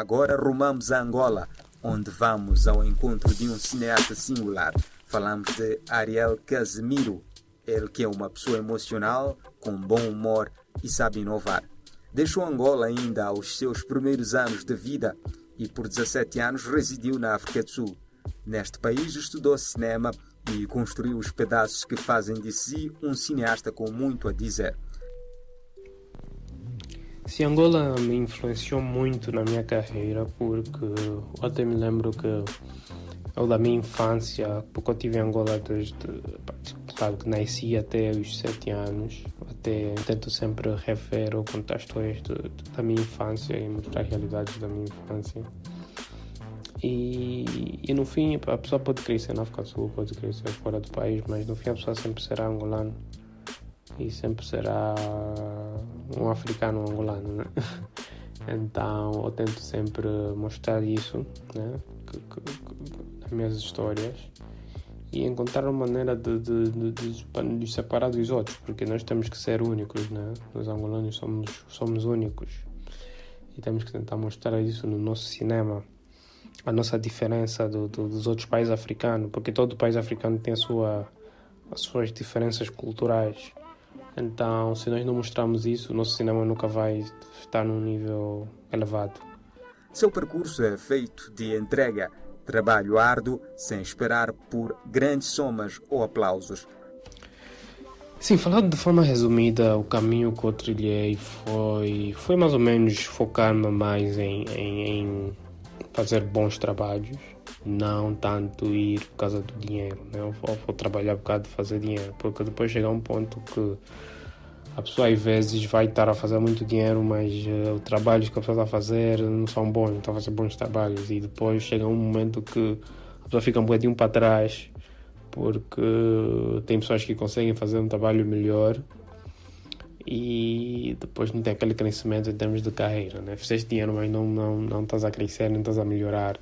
Agora rumamos a Angola, onde vamos ao encontro de um cineasta singular. Falamos de Ariel Casemiro, ele que é uma pessoa emocional, com bom humor e sabe inovar. Deixou Angola ainda aos seus primeiros anos de vida e por 17 anos residiu na África do Sul. Neste país estudou cinema e construiu os pedaços que fazem de si um cineasta com muito a dizer. Se Angola me influenciou muito na minha carreira porque eu até me lembro que eu da minha infância, porque eu tive em Angola desde claro que nasci até os 7 anos, até tento sempre rever ou contar histórias de, de, da minha infância e mostrar realidades da minha infância. E, e no fim, a pessoa pode crescer na África do Sul, pode crescer fora do país, mas no fim a pessoa sempre será angolano e sempre será um africano angolano, né? Então eu tento sempre mostrar isso, né? Que, que, que, minhas histórias e encontrar uma maneira de, de, de, de, de separar dos outros, porque nós temos que ser únicos, né? Nós angolanos somos, somos únicos e temos que tentar mostrar isso no nosso cinema a nossa diferença do, do, dos outros países africanos, porque todo país africano tem a sua, as suas diferenças culturais. Então, se nós não mostrarmos isso, o nosso cinema nunca vai estar num nível elevado. Seu percurso é feito de entrega, trabalho árduo, sem esperar por grandes somas ou aplausos. Sim, falando de forma resumida, o caminho que eu trilhei foi, foi mais ou menos focar-me mais em, em, em fazer bons trabalhos, não tanto ir por causa do dinheiro. Né? Vou, trabalhar por causa de fazer dinheiro, porque depois chega um ponto que a pessoa às vezes vai estar a fazer muito dinheiro, mas uh, os trabalhos que a pessoa está a fazer não são bons, não está a fazer bons trabalhos. E depois chega um momento que a pessoa fica um bocadinho para trás, porque tem pessoas que conseguem fazer um trabalho melhor e depois não tem aquele crescimento em termos de carreira, né? Fizeste dinheiro, mas não, não, não estás a crescer, não estás a melhorar.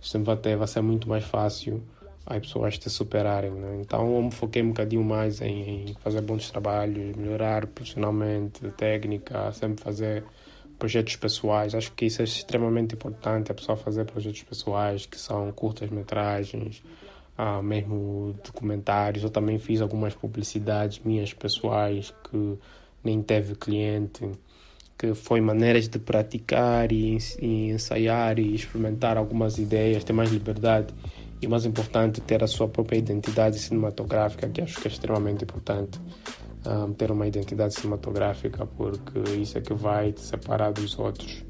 Sempre até vai ser muito mais fácil as pessoas te superarem, né? Então eu me foquei um bocadinho mais em, em fazer bons trabalhos, melhorar profissionalmente, técnica, sempre fazer projetos pessoais. Acho que isso é extremamente importante, a pessoa fazer projetos pessoais, que são curtas-metragens, ah, mesmo documentários. Eu também fiz algumas publicidades minhas pessoais que nem teve cliente, que foi maneiras de praticar e, e ensaiar e experimentar algumas ideias, ter mais liberdade e mais importante ter a sua própria identidade cinematográfica que acho que é extremamente importante um, ter uma identidade cinematográfica porque isso é que vai te separar dos outros.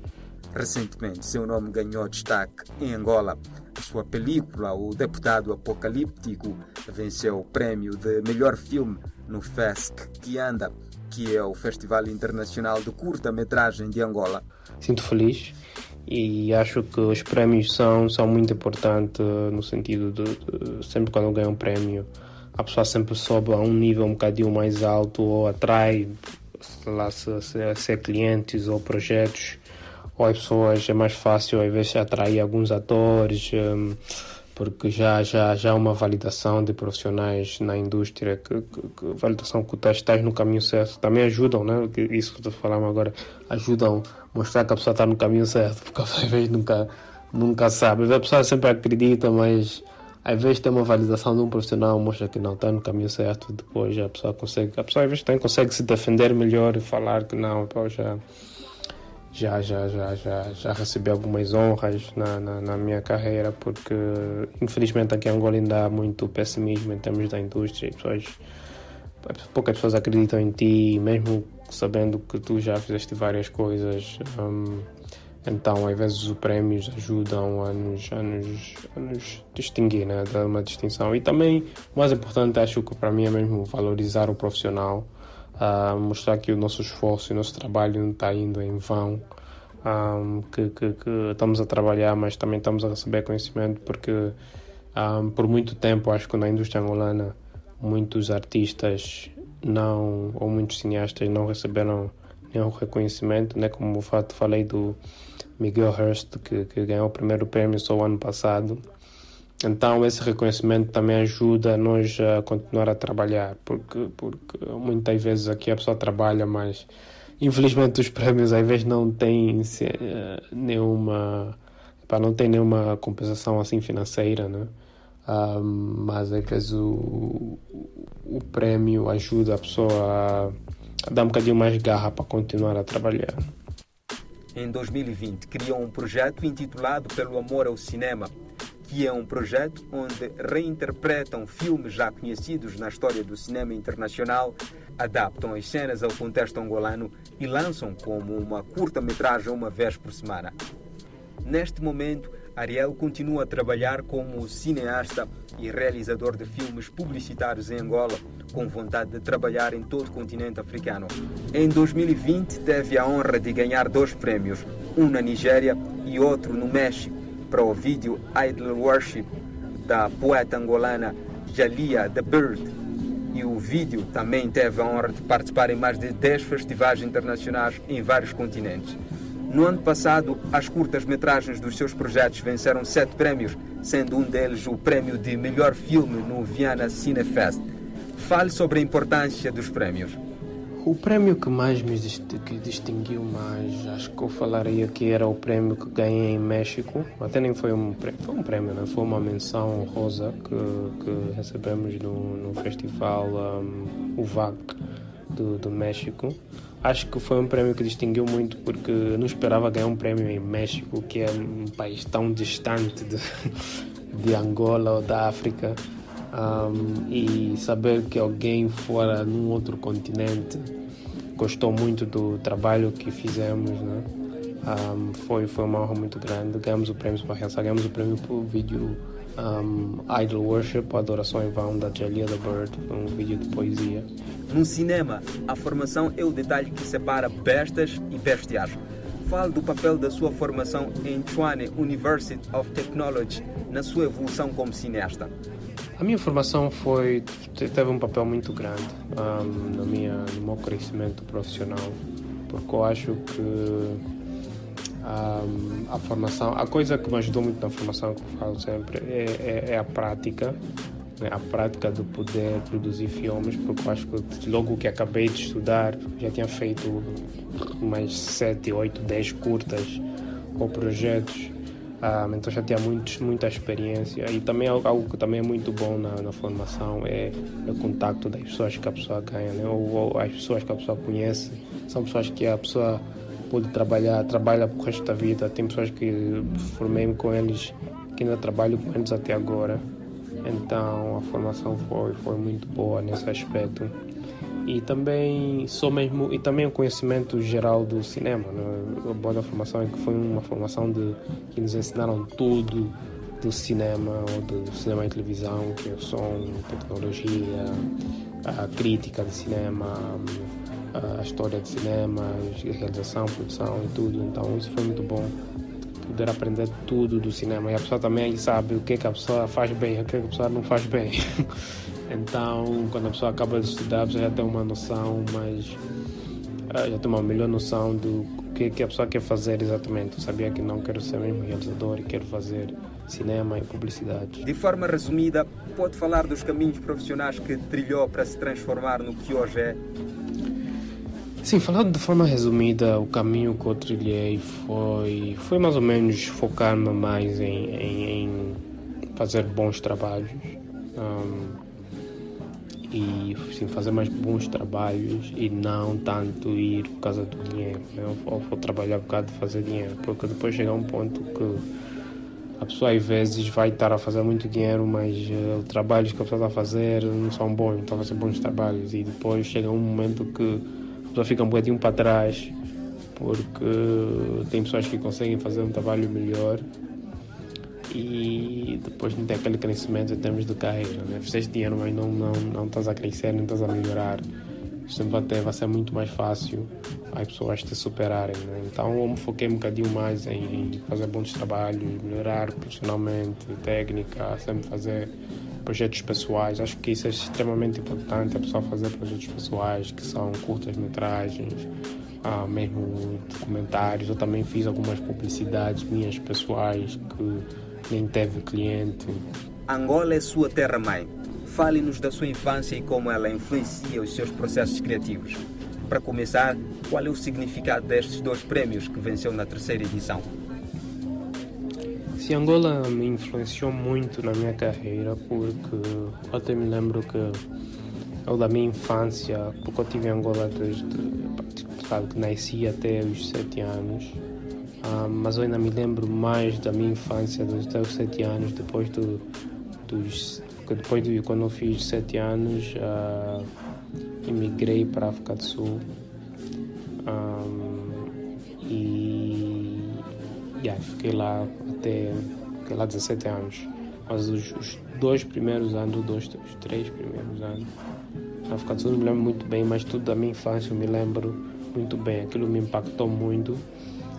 Recentemente seu nome ganhou destaque em Angola. A sua película O Deputado Apocalíptico venceu o prêmio de melhor filme no FESC que anda que é o Festival Internacional de Curta-Metragem de Angola. Sinto feliz e acho que os prémios são, são muito importantes no sentido de, de sempre quando ganha um prémio a pessoa sempre sobe a um nível um bocadinho mais alto ou atrai lá se, se, se é clientes ou projetos ou as pessoas é mais fácil às vezes atrair alguns atores um, porque já já já há uma validação de profissionais na indústria que, que, que validação que estás, estás no caminho certo. Também ajudam né? Isso que falando agora ajudam mostrar que a pessoa está no caminho certo porque às vezes nunca nunca sabe. A pessoa sempre acredita mas às vezes tem uma validação de um profissional mostra que não está no caminho certo depois a pessoa consegue a pessoa às vezes tem, consegue se defender melhor e falar que não pô, já já, já, já, já, já recebi algumas honras na, na, na, minha carreira, porque infelizmente aqui em Angola ainda há muito pessimismo em termos da indústria. Pessoas, poucas pessoas acreditam em ti, mesmo sabendo que tu já fizeste várias coisas. Um, então, às vezes, os prémios ajudam a nos, a nos, a nos distinguir, né? dar uma distinção. E também, o mais importante, acho que para mim é mesmo valorizar o profissional uh, mostrar que o nosso esforço e o nosso trabalho não está indo em vão, um, que, que, que, estamos a trabalhar, mas também estamos a receber conhecimento, porque um, por muito tempo, acho que na indústria angolana, muitos artistas não, ou muitos cineastas não receberam nenhum reconhecimento, né? como o fato falei do Miguel Hurst, que, que ganhou o primeiro prêmio só o ano passado. Então esse reconhecimento também ajuda nós a continuar a trabalhar, porque, porque muitas vezes aqui a pessoa trabalha, mas infelizmente os prémios às vezes não têm uh, nenhuma não tem nenhuma compensação assim financeira, né? Um, mas às vezes o, o prémio ajuda a pessoa a, a dar um bocadinho mais garra para continuar a trabalhar. Em 2020, criou um projeto intitulado Pelo Amor ao Cinema, que é um projeto onde reinterpretam filmes já conhecidos na história do cinema internacional, adaptam as cenas ao contexto angolano e lançam como uma curta-metragem uma vez por semana. Neste momento, Ariel continua a trabalhar como cineasta e realizador de filmes publicitários em Angola, com vontade de trabalhar em todo o continente africano. Em 2020, teve a honra de ganhar dois prêmios, um na Nigéria e outro no México, para o vídeo Idol Worship da poeta angolana Jalia The Bird. E o vídeo também teve a honra de participar em mais de 10 festivais internacionais em vários continentes. No ano passado, as curtas-metragens dos seus projetos venceram sete prémios, sendo um deles o prémio de melhor filme no Viana Cinefest. Fale sobre a importância dos prémios. O prémio que mais me que distinguiu mais, acho que eu falaria que era o prémio que ganhei em México. Até nem foi um prémio, foi um prémio, né? foi uma menção rosa que, que recebemos no, no festival um, UVAC do, do México. Acho que foi um prémio que distinguiu muito porque não esperava ganhar um prémio em México, que é um país tão distante de, de Angola ou da África. Um, e saber que alguém fora num outro continente gostou muito do trabalho que fizemos, né? Um, foi, foi uma honra muito grande. Ganhamos o prêmio para realçar, ganhamos o prêmio por vídeo um, Idol Worship, Adoração em Vão, da Jalia the Bird, um vídeo de poesia. No cinema, a formação é o detalhe que separa bestas e bestias. Fale do papel da sua formação em Chuane University of Technology na sua evolução como cineasta. A minha formação foi teve um papel muito grande um, no, minha, no meu crescimento profissional, porque eu acho que um, a formação, a coisa que me ajudou muito na formação, que eu falo sempre, é, é, é a prática, né? a prática de poder produzir filmes, porque eu acho que logo que acabei de estudar, já tinha feito mais 7, 8, 10 curtas ou projetos, um, então já tinha muito, muita experiência e também algo que também é muito bom na, na formação é, é o contato das pessoas que a pessoa ganha, né? ou, ou as pessoas que a pessoa conhece, são pessoas que a pessoa pôde trabalhar, trabalha o resto da vida. Tem pessoas que formei com eles, que ainda trabalho com eles até agora. Então a formação foi, foi muito boa nesse aspecto. E também sou mesmo e também o conhecimento geral do cinema. Né? A boa formação é que foi uma formação de que nos ensinaram tudo do cinema ou do cinema e televisão, que é o som, tecnologia, a crítica de cinema, a história de cinema, realização, produção e tudo. Então isso foi muito bom. Poder aprender tudo do cinema. E a pessoa também sabe o que, é que a pessoa faz bem e o que, é que a pessoa não faz bem. então, quando a pessoa acaba de estudar, você já tem uma noção, mas ah, já tem uma melhor noção do que, que a pessoa quer fazer exatamente. Eu sabia que não quero ser mesmo realizador e quero fazer cinema e publicidade. De forma resumida, pode falar dos caminhos profissionais que trilhou para se transformar no que hoje é Sim, falando de forma resumida, o caminho que eu trilhei foi, foi mais ou menos focar-me mais em, em, em, fazer bons trabalhos um, e sim, fazer mais bons trabalhos e não tanto ir por causa do dinheiro. Né? Ou, ou trabalhar por causa de fazer dinheiro, porque depois chega um ponto que a pessoa às vezes vai estar a fazer muito dinheiro, mas uh, os trabalhos que a pessoa está a fazer não são bons, não estão a fazer bons trabalhos e depois chega um momento que pessoa fica um bocadinho para trás porque tem pessoas que conseguem fazer um trabalho melhor e depois não tem aquele crescimento em termos de carreira. Né? Fizeste dinheiro, mas não, não, não estás a crescer, não estás a melhorar. Sempre vai, vai ser muito mais fácil as pessoas te superarem. Né? Então eu me foquei um bocadinho mais em fazer bons trabalhos, melhorar profissionalmente, técnica, sempre fazer projetos pessoais. Acho que isso é extremamente importante, a pessoa fazer projetos pessoais, que são curtas-metragens, ah, mesmo documentários. Eu também fiz algumas publicidades minhas pessoais que nem teve cliente. Angola é sua terra-mãe. Fale-nos da sua infância e como ela influencia os seus processos criativos. Para começar, qual é o significado destes dois prémios que venceu na terceira edição? Se Angola me influenciou muito na minha carreira, porque até me lembro que eu da minha infância, porque eu tive em Angola desde sabe, que nasci até os sete anos, ah, mas eu ainda me lembro mais da minha infância, até os sete anos, depois do, dos depois de quando eu fiz sete anos uh, emigrei para a África do Sul. Um, e yeah, fiquei lá até fiquei lá 17 anos. Mas os, os dois primeiros anos dois, os três primeiros anos na África do Sul me lembro muito bem mas tudo da minha infância eu me lembro muito bem. Aquilo me impactou muito.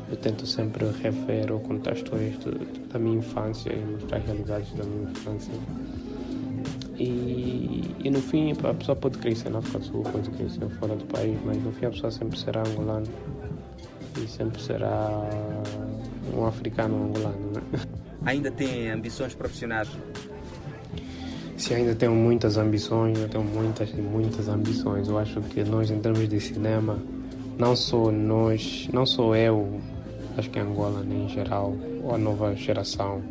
Eu tento sempre rever ou contar histórias da minha infância e mostrar realidades da minha infância e, e no fim a pessoa pode crescer na África do Sul, pode crescer fora do país, mas no fim a pessoa sempre será angolano e sempre será um africano angolano. Né? Ainda tem ambições profissionais? Sim, ainda tenho muitas ambições, eu tenho muitas e muitas ambições. Eu acho que nós, em termos de cinema, não só nós, não só eu, acho que Angola né, em geral, ou a nova geração,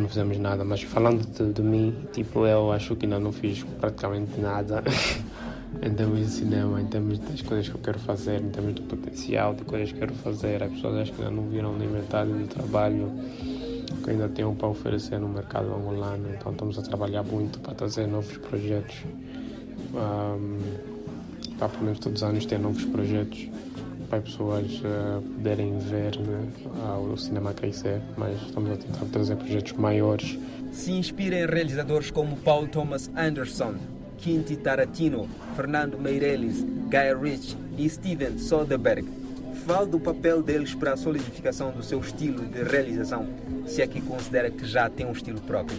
não fizemos nada. Mas falando de, de, mim, tipo, eu acho que ainda não fiz praticamente nada em termos de cinema, em termos das coisas que eu quero fazer, em termos de potencial, de coisas que quero fazer. As pessoas acho que ainda não viram nem metade do trabalho que ainda tenho para oferecer no mercado angolano. Então estamos a trabalhar muito para trazer novos projetos. Um, para pelo menos todos os anos ter novos projetos para as pessoas uh, poderem ver né, o cinema crescer, mas estamos a tentar trazer projetos maiores. Se inspira em realizadores como Paul Thomas Anderson, Quinti Tarantino, Fernando Meirelles, Guy Ritchie e Steven Soderbergh. Fale do papel deles para a solidificação do seu estilo de realização, se é que considera que já tem um estilo próprio.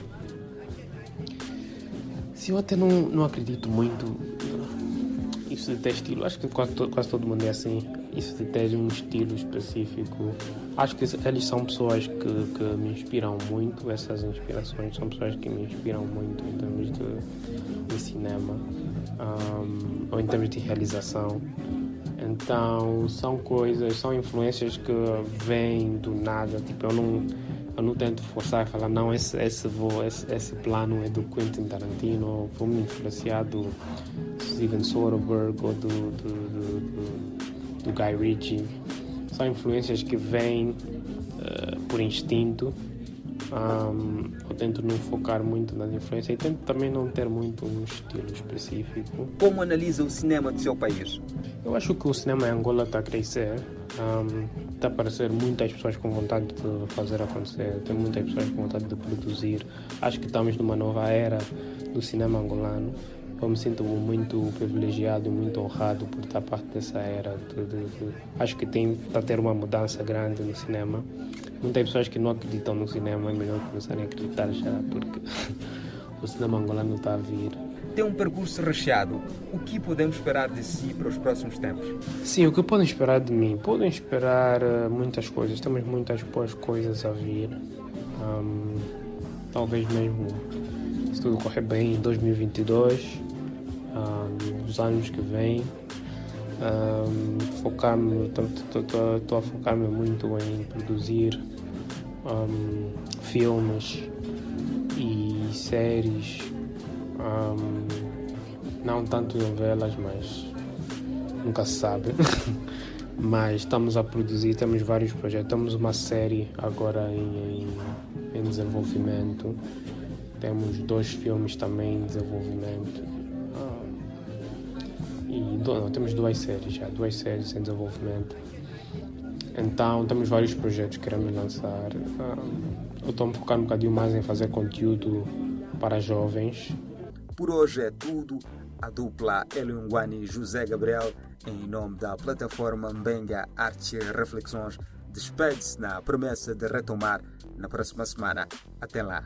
Se eu até não, não acredito muito isso de ter estilo, acho que quase, quase todo mundo é assim isso ter um estilo específico. Acho que eles são pessoas que, que me inspiram muito, essas inspirações são pessoas que me inspiram muito em termos de, de cinema um, ou em termos de realização. Então são coisas, são influências que vêm do nada. Tipo, eu não, eu não tento forçar e falar, não, esse, esse, vou, esse, esse plano é do Quentin Tarantino, vou me influenciar do Steven Soderbergh ou do, do, do, do do Guy Ritchie. São influências que vêm uh, por instinto. Um, eu tento não focar muito nas influências e tento também não ter muito um estilo específico. Como analisa o cinema do seu país? Eu acho que o cinema em Angola está a crescer. Um, está a aparecer muitas pessoas com vontade de fazer acontecer, tem muitas pessoas com vontade de produzir. Acho que estamos numa nova era do cinema angolano eu me sinto muito privilegiado e muito honrado por estar parte dessa era. Acho que tem está a ter uma mudança grande no cinema. Muitas pessoas que não acreditam no cinema é melhor começarem a acreditar já, porque o cinema angolano está a vir. Tem um percurso recheado. O que podemos esperar de si para os próximos tempos? Sim, o que podem esperar de mim? Podem esperar uh, muitas coisas. Temos muitas boas coisas a vir. Um, talvez mesmo se tudo correr bem em 2022 um, anos que vêm. Focar-me, estou a focar-me muito em produzir um, filmes e séries, um, não tanto novelas, mas nunca se sabe. mas estamos a produzir, temos vários projetos, temos uma série agora em, em, em desenvolvimento, temos dois filmes também em desenvolvimento não, temos duas séries já, duas séries em desenvolvimento. Então temos vários projetos que queremos lançar. eu estou a focar um bocadinho mais em fazer conteúdo para jovens. Por hoje é tudo. A dupla Eliunguani e José Gabriel, em nome da plataforma Mbenga Arte e Reflexões, despede-se na promessa de retomar na próxima semana. Até lá.